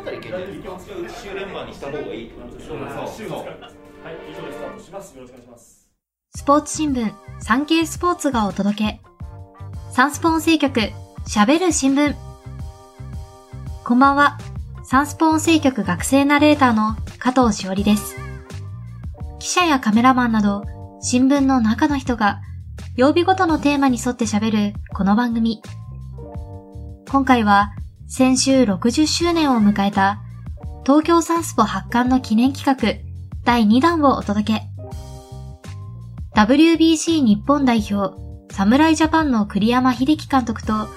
だったらいけるんじゃないですか週連番にした方がいいってことでしょ週ですかはい以上でスタートしますよろしくお願いしますスポーツ新聞、産経スポーツがお届け。サンスポ音声局、喋る新聞。こんばんは。サンスポ音声局学生ナレーターの加藤しおりです。記者やカメラマンなど、新聞の中の人が、曜日ごとのテーマに沿って喋るこの番組。今回は、先週60周年を迎えた、東京サンスポ発刊の記念企画、第2弾をお届け。WBC 日本代表、侍ジャパンの栗山秀樹監督と、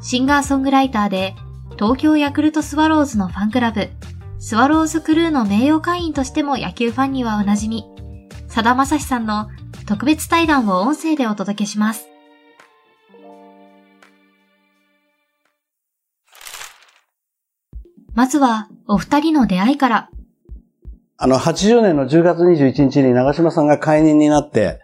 シンガーソングライターで、東京ヤクルトスワローズのファンクラブ、スワローズクルーの名誉会員としても野球ファンにはおなじみ、さだまさしさんの特別対談を音声でお届けします。まずは、お二人の出会いから。あの、80年の10月21日に長嶋さんが解任になって、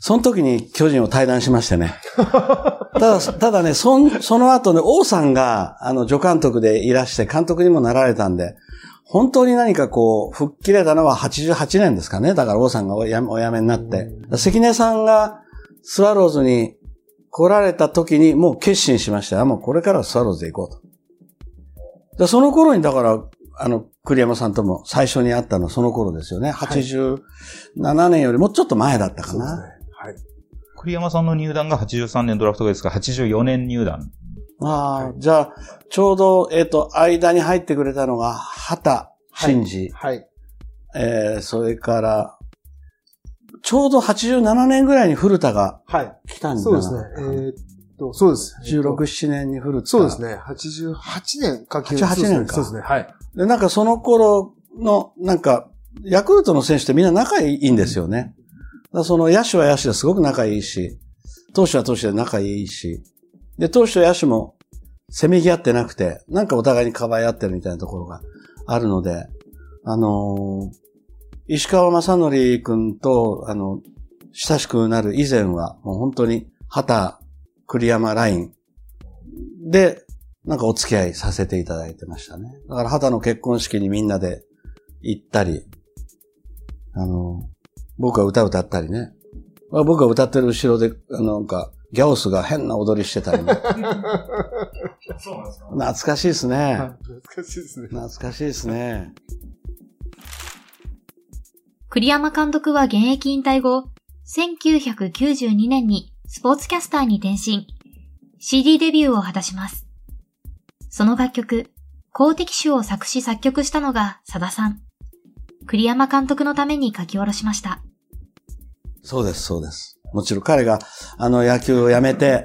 その時に巨人を退団しましてね。ただ、ただね、そんその後ね、王さんが、あの、助監督でいらして、監督にもなられたんで、本当に何かこう、吹っ切れたのは88年ですかね。だから王さんがおやお辞めになって。関根さんがスワローズに来られた時にもう決心しましたよ。もうこれからはスワローズで行こうと。でその頃に、だから、あの、栗山さんとも最初に会ったのはその頃ですよね。87年よりもうちょっと前だったかな。はい。栗山さんの入団が83年ドラフトですから、84年入団。ああ、じゃあ、ちょうど、えっ、と、間に入ってくれたのが、畑真二、はい。えー、それから、ちょうど87年ぐらいに古田がはい。来たんだそうですね。えーっと、そうです。16、7年に古田。そうです。ね。88年かけ88年かそうですね。はい。で、なんかその頃の、なんか、ヤクルトの選手ってみんな仲いいんですよね。だその野手は野手ですごく仲いいし、投手は投手で仲いいし、で、投手と野手もせめぎ合ってなくて、なんかお互いにかばい合ってるみたいなところがあるので、あのー石川正則君と、あの、親しくなる以前は、もう本当に、畑、栗山ラインで、なんかお付き合いさせていただいてましたね。だから畑の結婚式にみんなで行ったり、あの、僕が歌歌ったりね。まあ僕が歌ってる後ろで、あの、なんか、ギャオスが変な踊りしてたりね。そうなんですか懐かしいですね。懐かしいですね。懐かしいですね。栗山監督は現役引退後、1992年にスポーツキャスターに転身、CD デビューを果たします。その楽曲、公的種を作詞作曲したのが佐田さん。栗山監督のために書き下ろしました。そうです、そうです。もちろん彼が、あの、野球をやめて、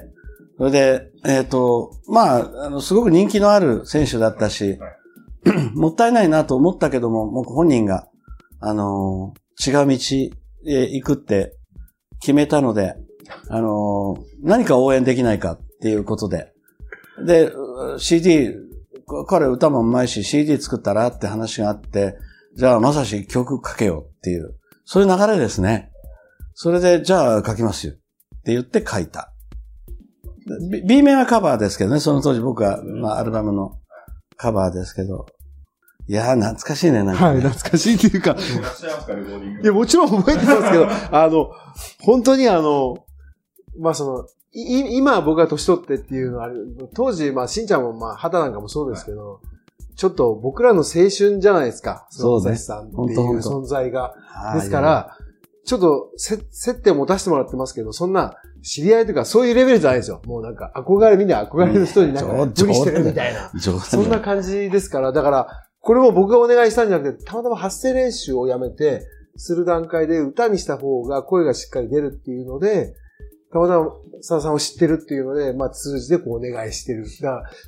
それで、えっ、と、まあ、あの、すごく人気のある選手だったし、もったいないなと思ったけども、もう本人が、あの違う道へ行くって決めたので、あの何か応援できないかっていうことで。で、CD、彼歌もうまいし CD 作ったらって話があって、じゃあまさし曲書けよっていう、そういう流れですね。それで、じゃあ書きますよって言って書いた。B, 面はカバーですけどね、その当時僕は、まあ、アルバムのカバーですけど。いやー、懐かしいね、なんか、はい、ね。懐かしいっていうか、いや、もちろん覚えてますけど、あの、本当にあの、まあその、い今は僕が年取ってっていうのはある、当時、まあ、しんちゃんもまあ、肌なんかもそうですけど、ちょっと僕らの青春じゃないですか。そうねのさんっていう存在が。はいですか、ら、ちょっとせ接点を持たせてもらってますけど、そんな知り合いとかそういうレベルじゃないですよ。もうなんか憧れ、みんな憧れの人になんかうん無理してるみたいな。そんな感じですから、だから、これも僕がお願いしたんじゃなくて、たまたま発声練習をやめて、する段階で歌にした方が声がしっかり出るっていうので、たまたま佐田さんを知ってるっていうので、まあ通じてこうお願いしてる。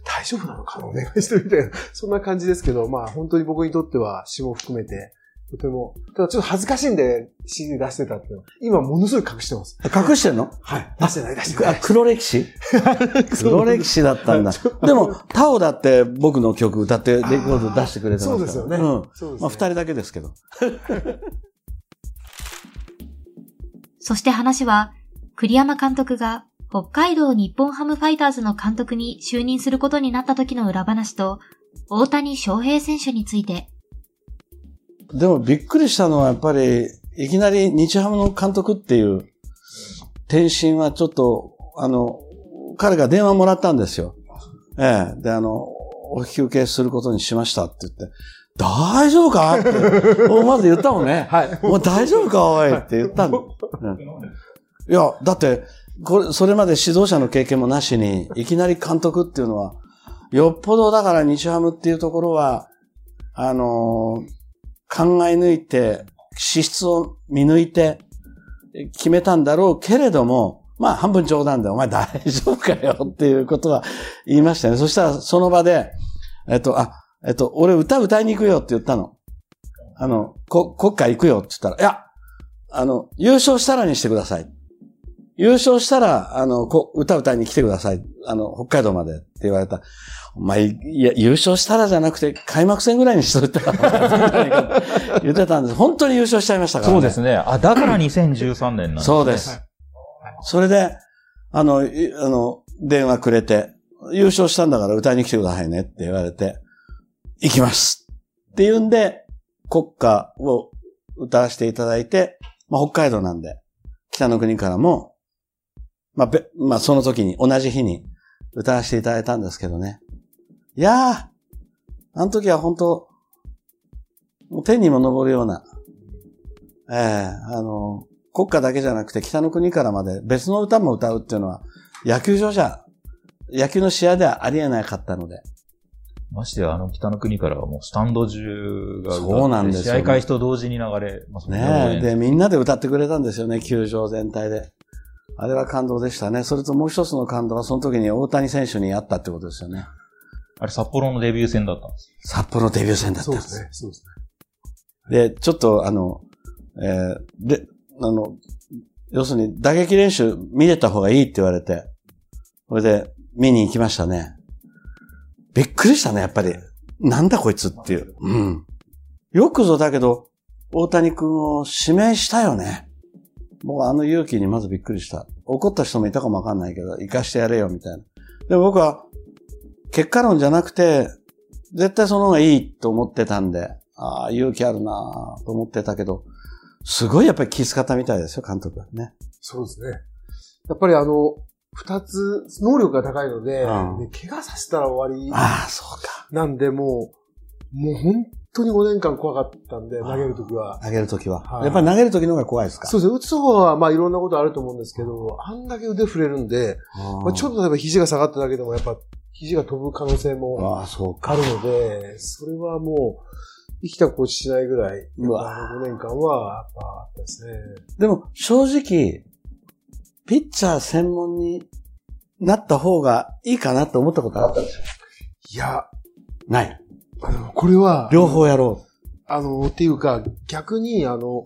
大丈夫なのかな？お願いしてるみたいな、そんな感じですけど、まあ本当に僕にとっては詩も含めて、とても、ただちょっと恥ずかしいんで CD 出してたっていうのは、今ものすごい隠してます。隠してんの？はい。出してない、出してなあい。黒歴史？黒歴史だったんだ。でも、タオだって僕の曲歌ってレコード出してくれてますから。そうですよね。うん。そうですねまあ、二人だけですけど。そして話は、栗山監督が北海道日本ハムファイターズの監督に就任することになった時の裏話と、大谷翔平選手について、でもびっくりしたのはやっぱり、いきなり日ハムの監督っていう転身はちょっと、あの、彼が電話もらったんですよ。ええ。で、あの、お引き受けすることにしましたって言って、大丈夫か？って、まず言ったもんね。はい。もう大丈夫か？おいって言ったんだ。う んいや、だって、これ、それまで指導者の経験もなしに、いきなり監督っていうのは、よっぽどだから日ハムっていうところは、あのー考え抜いて、資質を見抜いて、決めたんだろうけれども、まあ半分冗談で、お前大丈夫かよっていうことは言いましたね。そしたらその場で、えっと、あ、えっと、俺歌歌いに行くよって言ったの。あの、こ、国会行くよって言ったら、いや、あの、優勝したらにしてください。優勝したら、あの、こ歌歌いに来てください。あの、北海道までって言われた。お前、いや、優勝したらじゃなくて、開幕戦ぐらいにしといたら、言ってたんです。本当に優勝しちゃいましたから、ね。そうですね。あ、だから2013年なんですね。そうです。それで、あの、いあの、電話くれて、優勝したんだから歌いに来てくださいねって言われて、行きますって言うんで、国歌を歌わせていただいて、まあ、北海道なんで、北の国からも、まあ、べまあ、その時に、同じ日に歌わせていただいたんですけどね。いやー、あの時は本当もう天にも昇るような、ええあの、国歌だけじゃなくて北の国からまで別の歌も歌うっていうのは、野球場じゃ、野球の試合ではありえなかったので。ましてや、あの北の国からはもうスタンド中がそうなんですよ試合開始と同時に流れますねえ。で、みんなで歌ってくれたんですよね、球場全体で。あれは感動でしたね。それともう一つの感動は、その時に大谷選手に会ったってことですよね。あれ札幌のデビュー戦だったんです。札幌デビュー戦だったんで。そうですすね。そうですね。で、ちょっとあの、えーで、あの、要するに打撃練習見れた方がいいって言われて、それで見に行きましたね。びっくりしたね、やっぱり。なんだこいつっていう。うん。よくぞだけど、大谷君を指名したよね。もうあの勇気にまずびっくりした。怒った人もいたかもわかんないけど、生かしてやれよ、みたいな。でも僕は、結果論じゃなくて、絶対その方がいいと思ってたんで、ああ、勇気あるなと思ってたけど、すごいやっぱり気遣ったみたいですよ、監督はね。そうですね。やっぱりあの、二つ、能力が高いので、うんで怪我させたら終わりああ、そうか。なんで、もう、もう本当に5年間怖かったんで、投げるときは。投げるときは。はいやっぱり投げるときの方が怖いですか？そうですね。打つ方は、まあいろんなことあると思うんですけど、あんだけ腕振れるんで、まあ、ちょっと。と例えば肘が下がっただけでも、やっぱ肘が飛ぶ可能性もああ、そうか。あるので、それはもう、生きた心地しないぐらい、うわあの5年間は、やっぱあったですね。でも、正直、ピッチャー専門になった方がいいかなと思ったことあったんですよ。いや、ない。あの、これは、両方やろあの、っていうか、逆に、あの、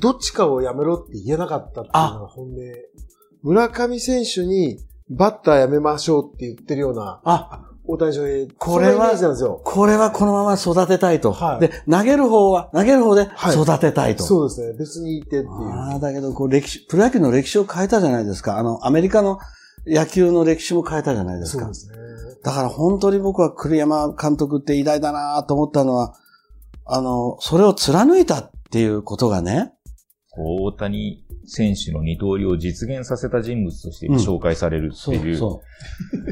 どっちかをやめろって言えなかったっていうのが本音。村上選手に、バッターやめましょうって言ってるような、う。あ、大谷翔平。これは。これはこのまま育てたいと。はいで、投げる方は、投げる方ではい育てたいと。そうですね。別にいてっていう。ああ、だけど、こう、歴史、プロ野球の歴史を変えたじゃないですか。あの、アメリカの野球の歴史も変えたじゃないですかそうで。すね。だから本当に僕は栗山監督って偉大だなと思ったのは、あの、それを貫いたっていうことがね、大谷選手の二刀流を実現させた人物としてうん紹介されるってそういう、そう。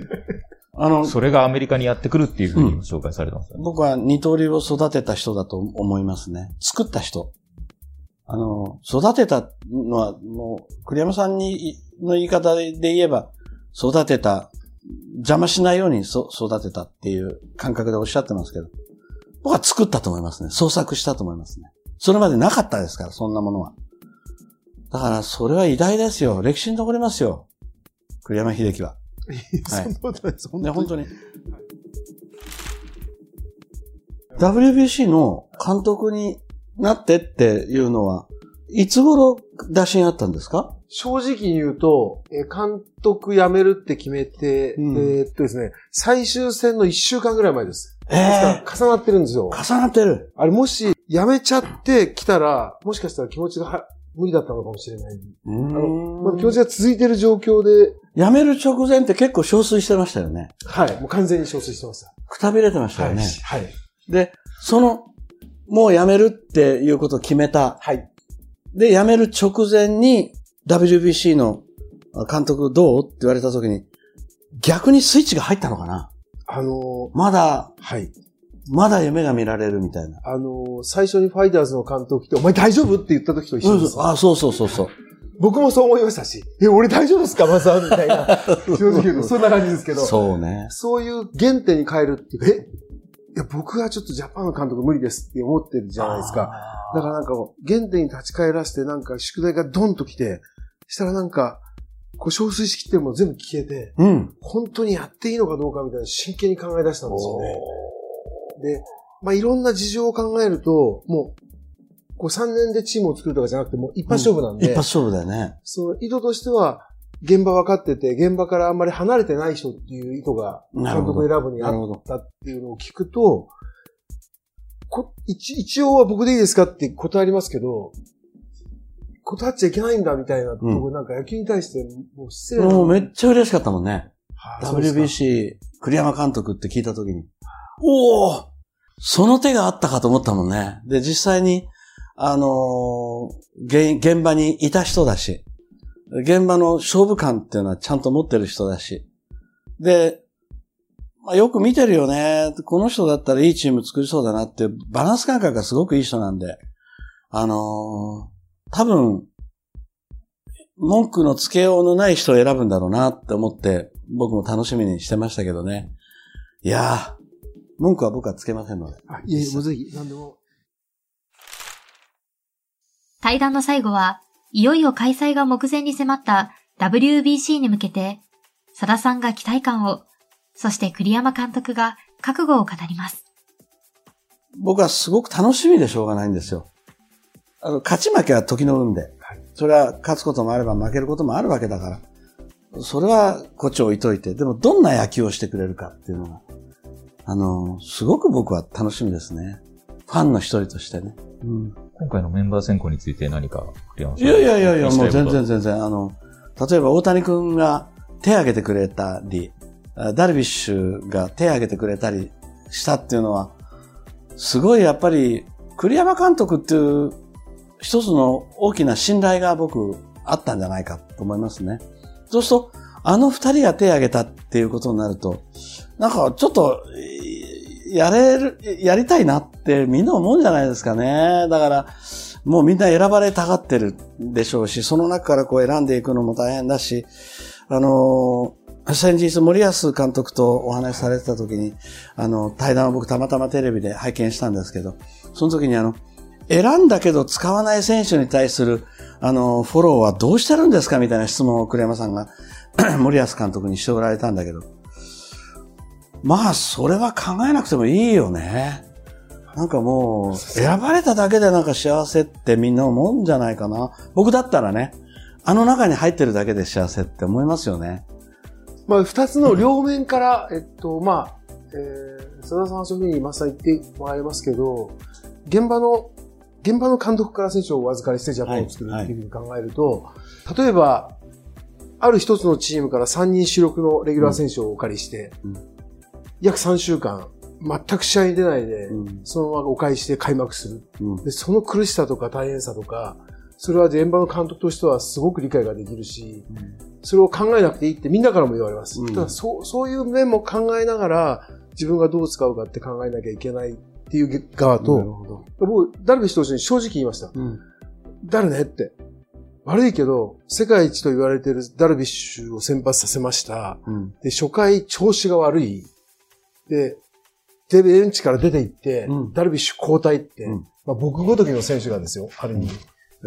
あの、それがアメリカにやってくるっていうふうに紹介されてますよね。僕は二刀流を育てた人だと思いますね。作った人。あの、育てたのは、もう、栗山さんに、の言い方で言えば、育てた、邪魔しないようにそ育てたっていう感覚でおっしゃってますけど、僕は作ったと思いますね。創作したと思いますね。それまでなかったですから、そんなものは。だから、それは偉大ですよ。歴史に残りますよ。栗山秀樹は。はいそんなことないです。本ね、当に。本当に。WBC の監督になってっていうのは、いつ頃打診あったんですか？正直に言うと、えー監督辞めるって決めて、うんえーっとですね、最終戦の1週間ぐらい前です。えですえから重なってるんですよ。重なってる。あれもし辞めちゃってきたら、もしかしたら気持ちがは無理だったのかもしれない。うまだ気持ちが続いてる状況で、辞める直前って結構憔悴してましたよね。はい、もう完全に憔悴してました。くたびれてましたはい。よね。はい。で、その、もう辞めるっていうことを決めた。はい。で、辞める直前に WBC の監督どうって言われた時に、逆にスイッチが入ったのかな？あのまだ、ーはい。まだ夢が見られるみたいな。あのー最初にファイターズの監督来て、お前大丈夫って言った時と一緒です。あ、そうそうそうそう。僕もそう思いましたし、え、俺大丈夫ですかマサみたいな。正直言うと、そんな感じですけど。そうね。そういう原点に変えるっていう、えいや、僕はちょっとジャパンの監督無理ですって思ってるじゃないですか。だからなんか、原点に立ち返らせて、なんか宿題がドンと来て、したらなんか、こう、憔悴しきってるもの全部消えて、うん。本当にやっていいのかどうかみたいな真剣に考え出したんですよね。で、まあ、いろんな事情を考えると、もう、こう3年でチームを作るとかじゃなくて、もう一発勝負なんで、一発勝負だよね。その意図としては、現場分かってて、現場からあんまり離れてない人っていう意図が、監督選ぶにあっ。たっていうのを聞くと、こ一一応は僕でいいですかって断りますけど、断っちゃいけないんだみたいなところ、なんか野球に対してもう失礼な。もうめっちゃ嬉しかったもんね。はいそうですか WBC 栗山監督って聞いたときに、おおその手があったかと思ったもんね。で、実際に、あのー現現場にいた人だし、現場の勝負感っていうのはちゃんと持ってる人だし、で、まあ、よく見てるよね。この人だったらいいチーム作りそうだなって、バランス感覚がすごくいい人なんで、あのー多分、文句のつけようのない人を選ぶんだろうなって思って、僕も楽しみにしてましたけどね。いやー、文句は僕はつけませんので。あいえいえ、もうぜひ、何でも。対談の最後は、いよいよ開催が目前に迫った WBC に向けて、佐田さんが期待感を、そして栗山監督が覚悟を語ります。僕はすごく楽しみでしょうがないんですよ。あの、勝ち負けは時の運で。それは勝つこともあれば負けることもあるわけだから。それはこっち置いといて。でもどんな野球をしてくれるかっていうのが、あの、すごく僕は楽しみですね。ファンの一人としてね。うん。今回のメンバー選考について何か、栗山さんいやいやいやいや、もう全然全然、あの、例えば大谷君が手を挙げてくれたり、あダルビッシュが手を挙げてくれたりしたっていうのは、すごいやっぱり、栗山監督っていう一つの大きな信頼が僕あったんじゃないかと思いますね。そうすると、あの二人が手を挙げたっていうことになると、なんかちょっと、やれる、やりたいなってみんな思うんじゃないですかね。だから、もうみんな選ばれたがってるでしょうし、その中からこう選んでいくのも大変だし、あの先日森保監督とお話しされてた時に、あの、対談を僕たまたまテレビで拝見したんですけど、その時にあの、選んだけど使わない選手に対する、あの、フォローはどうしてるんですかみたいな質問を栗山さんが 森保監督にしておられたんだけど、まあ、それは考えなくてもいいよね。なんかもう、選ばれただけでなんか幸せってみんな思うんじゃないかな。僕だったらね、あの中に入ってるだけで幸せって思いますよね。まあ、二つの両面から、えっと、まあ、えー、佐田さんはそういうふうに今さ言ってもらいますけど、現場の、現場の監督から選手をお預かりしてジャパンを作るっていうふうに考えると、例えば、ある一つのチームから3人主力のレギュラー選手をお借りして、うん。約3週間、全く試合に出ないで、うん。そのままお返しして開幕する。うん。で、その苦しさとか大変さとか、それは現場の監督としてはすごく理解ができるし、それを考えなくていいってみんなからも言われます。うんただそう、そういう面も考えながら、自分がどう使うかって考えなきゃいけないっていう側と、ど。僕、ダルビッシュ投手に正直言いました。うん。誰ねって。悪いけど、世界一と言われているダルビッシュを先発させました。うん。で、初回調子が悪い。で、で、ベンチから出て行って、うんダルビッシュ交代って、うんまあ、僕ごときの選手がですよ、ある意味。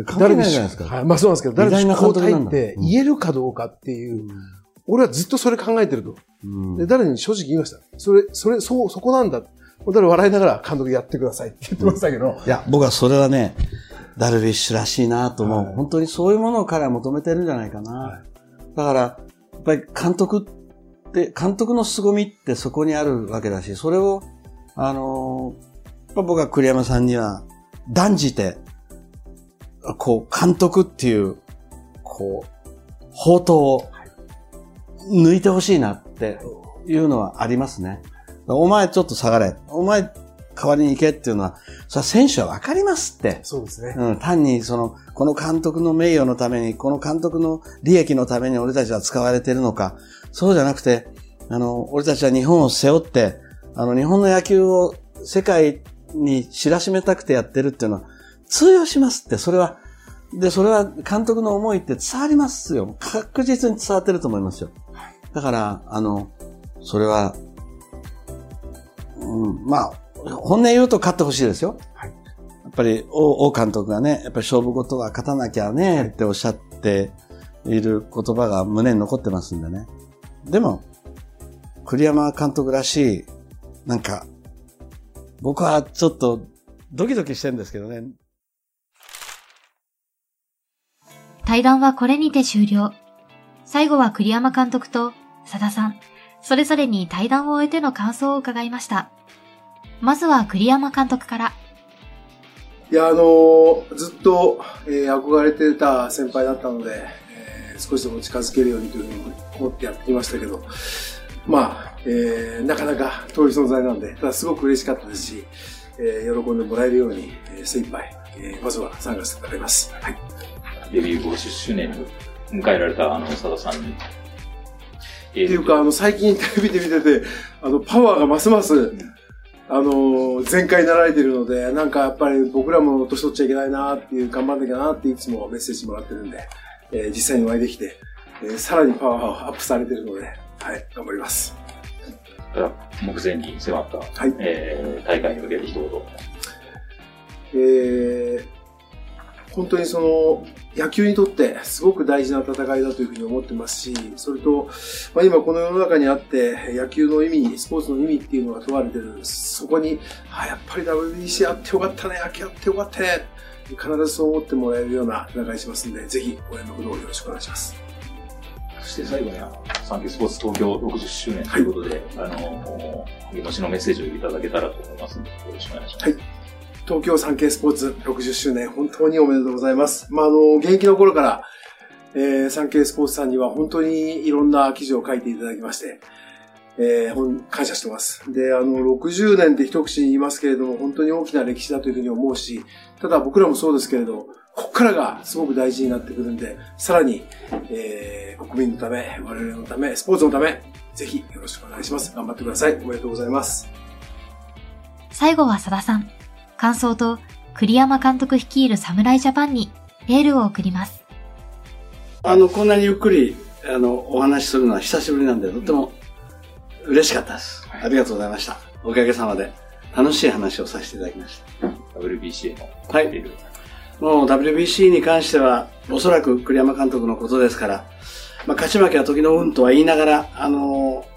関係ないじゃないですか。はい、まあそうなんですけど、ダルビッシュ交代って言えるかどうかっていう、俺はずっとそれ考えてると。うんで、誰に正直言いました。それ、それ、そう、そこなんだ。誰笑いながら監督やってくださいって言ってましたけど。いや、僕はそれはね、ダルビッシュらしいなと思う。はい本当にそういうものを彼は求めてるんじゃないかな。はいだから、やっぱり監督って、監督の凄みってそこにあるわけだし、それを、あのー僕は栗山さんには断じて、こう、監督っていう、こう、宝刀を抜いてほしいなっていうのはありますね。お前ちょっと下がれ。お前代わりに行けっていうのは、それは選手はわかりますって。そうですね。うん、単にその、この監督の名誉のために、この監督の利益のために俺たちは使われているのか、そうじゃなくて、あの、俺たちは日本を背負って、あの、日本の野球を世界に知らしめたくてやってるっていうのは、通用しますって、それは、で、それは監督の思いって伝わりますよ。確実に伝わってると思いますよ。だから、あの、それは、うん、まあ、本音言うと勝ってほしいですよ。はいやっぱり、王王監督がね、やっぱり勝負事は勝たなきゃね、っておっしゃっている言葉が胸に残ってますんでね。でも、栗山監督らしい、なんか、僕はちょっとドキドキしてるんですけどね。対談はこれにて終了。最後は栗山監督と佐田さん、それぞれに対談を終えての感想を伺いました。まずは栗山監督から。いや、あのーずっと、えー憧れてた先輩だったので、えー少しでも近づけるようにというふうに思ってやってきましたけど、まあ、えーなかなか遠い存在なんで、ただすごく嬉しかったですし、えー喜んでもらえるように、えー精一杯、えーまずは参加していただきます。はい。デビュー50周年に迎えられたあの、佐田さんに。っっていうか、あの、最近テレビで見てて、あの、パワーがますます、あの、全開になられているので、なんかやっぱり僕らも年取っちゃいけないなっていう、頑張んなきゃなっていつもメッセージもらってるんで、えー実際にお会いできて、えーさらにパワーをアップされてるので、はい、頑張ります。目前に迫った、はい。えー大会に向けて一言。えー本当にその野球にとってすごく大事な戦いだというふうに思ってますし、それと、まあ、今この世の中にあって野球の意味、スポーツの意味っていうのが問われてる、そこに、あやっぱり WBC あってよかったね、野球あってよかったね、必ずそう思ってもらえるような戦いしますので、ぜひ応援のほどよろしくお願いします。そして最後にあの、サンケイスポーツ東京60周年ということで、あの、励ましのメッセージをいただけたらと思いますので、よろしくお願いします。はい東京産経スポーツ60周年、本当におめでとうございます。まあ、あの、現役の頃から、えー、産経スポーツさんには本当にいろんな記事を書いていただきまして、えー、ほん感謝してます。で、あの、60年って一口に言いますけれども、本当に大きな歴史だというふうに思うし、ただ僕らもそうですけれど、ここからがすごく大事になってくるんで、さらに、えー、国民のため、我々のため、スポーツのため、ぜひよろしくお願いします。頑張ってください。おめでとうございます。最後は佐田さん。感想と栗山監督率いる侍ジャパンにエールを送ります。あの、こんなにゆっくり、あの、お話しするのは久しぶりなんで、とても嬉しかったです。ありがとうございました。おかげさまで、楽しい話をさせていただきました。WBC へのはいもう WBC に関しては、おそらく栗山監督のことですから、まあ、勝ち負けは時の運とは言いながら、あのー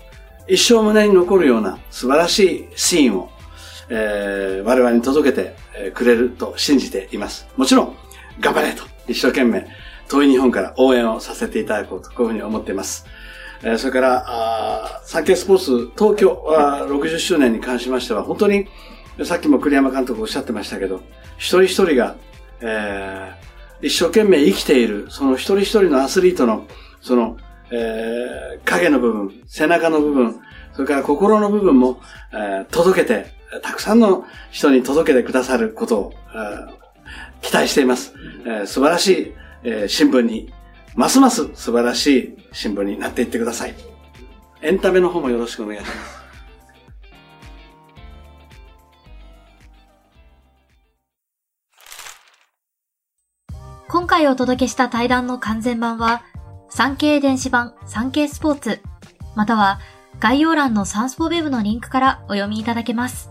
一生胸に残るような素晴らしいシーンを、えー我々に届けてくれると信じています。もちろん、頑張れと一生懸命、遠い日本から応援をさせていただこうと、こういうふうに思っています。えーそれから、あサンケイスポーツ東京あー60周年に関しましては、本当に、さっきも栗山監督おっしゃってましたけど、一人一人が、えー一生懸命生きている、その一人一人のアスリートの、その、えー影の部分、背中の部分、それから心の部分も、えー届けて、たくさんの人に届けてくださることを、期待しています。素晴らしい、新聞に、ますます素晴らしい新聞になっていってください。エンタメの方もよろしくお願いします。今回お届けした対談の完全版は、産経電子版産経スポーツ、または概要欄のサンスポウェブのリンクからお読みいただけます。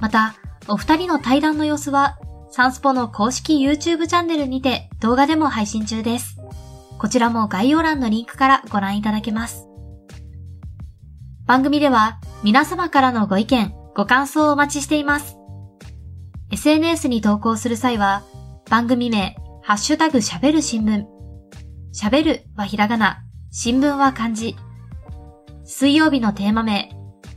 また、お二人の対談の様子は、サンスポの公式 YouTube チャンネルにて動画でも配信中です。こちらも概要欄のリンクからご覧いただけます。番組では皆様からのご意見、ご感想をお待ちしています。SNS に投稿する際は、番組名、ハッシュタグ喋る新聞。喋るはひらがな、新聞は漢字。水曜日のテーマ名、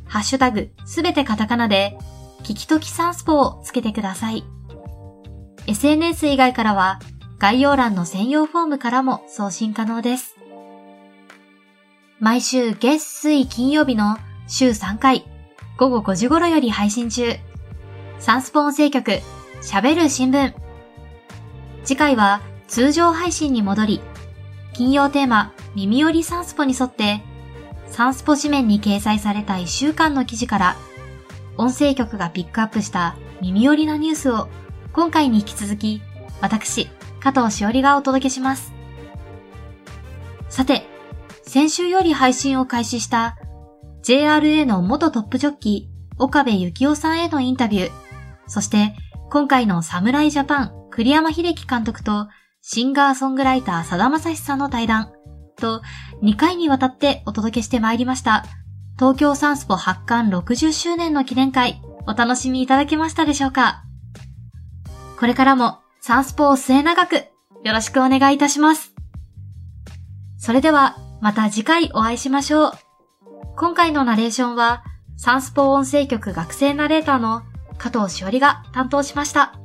ハッシュタグすべてカタカナで、聞きときサンスポをつけてください。SNS 以外からは、概要欄の専用フォームからも送信可能です。毎週月水金曜日の週3回、午後5時頃より配信中。サンスポ音声局、喋る新聞。次回は通常配信に戻り、金曜テーマ、耳寄りサンスポに沿って、サンスポ紙面に掲載された1週間の記事から、音声局がピックアップした耳寄りなニュースを、今回に引き続き、私、加藤しおりがお届けします。さて、先週より配信を開始した JRA の元トップジョッキー、岡部幸雄さんへのインタビュー、そして今回の侍ジャパン栗山秀樹監督とシンガーソングライターさだまさしさんの対談と2回にわたってお届けしてまいりました。東京サンスポ発刊60周年の記念会、お楽しみいただけましたでしょうか？これからもサンスポを末永くよろしくお願いいたします。それではまた次回お会いしましょう。今回のナレーションはサンスポ音声局学生ナレーターの加藤しおりが担当しました。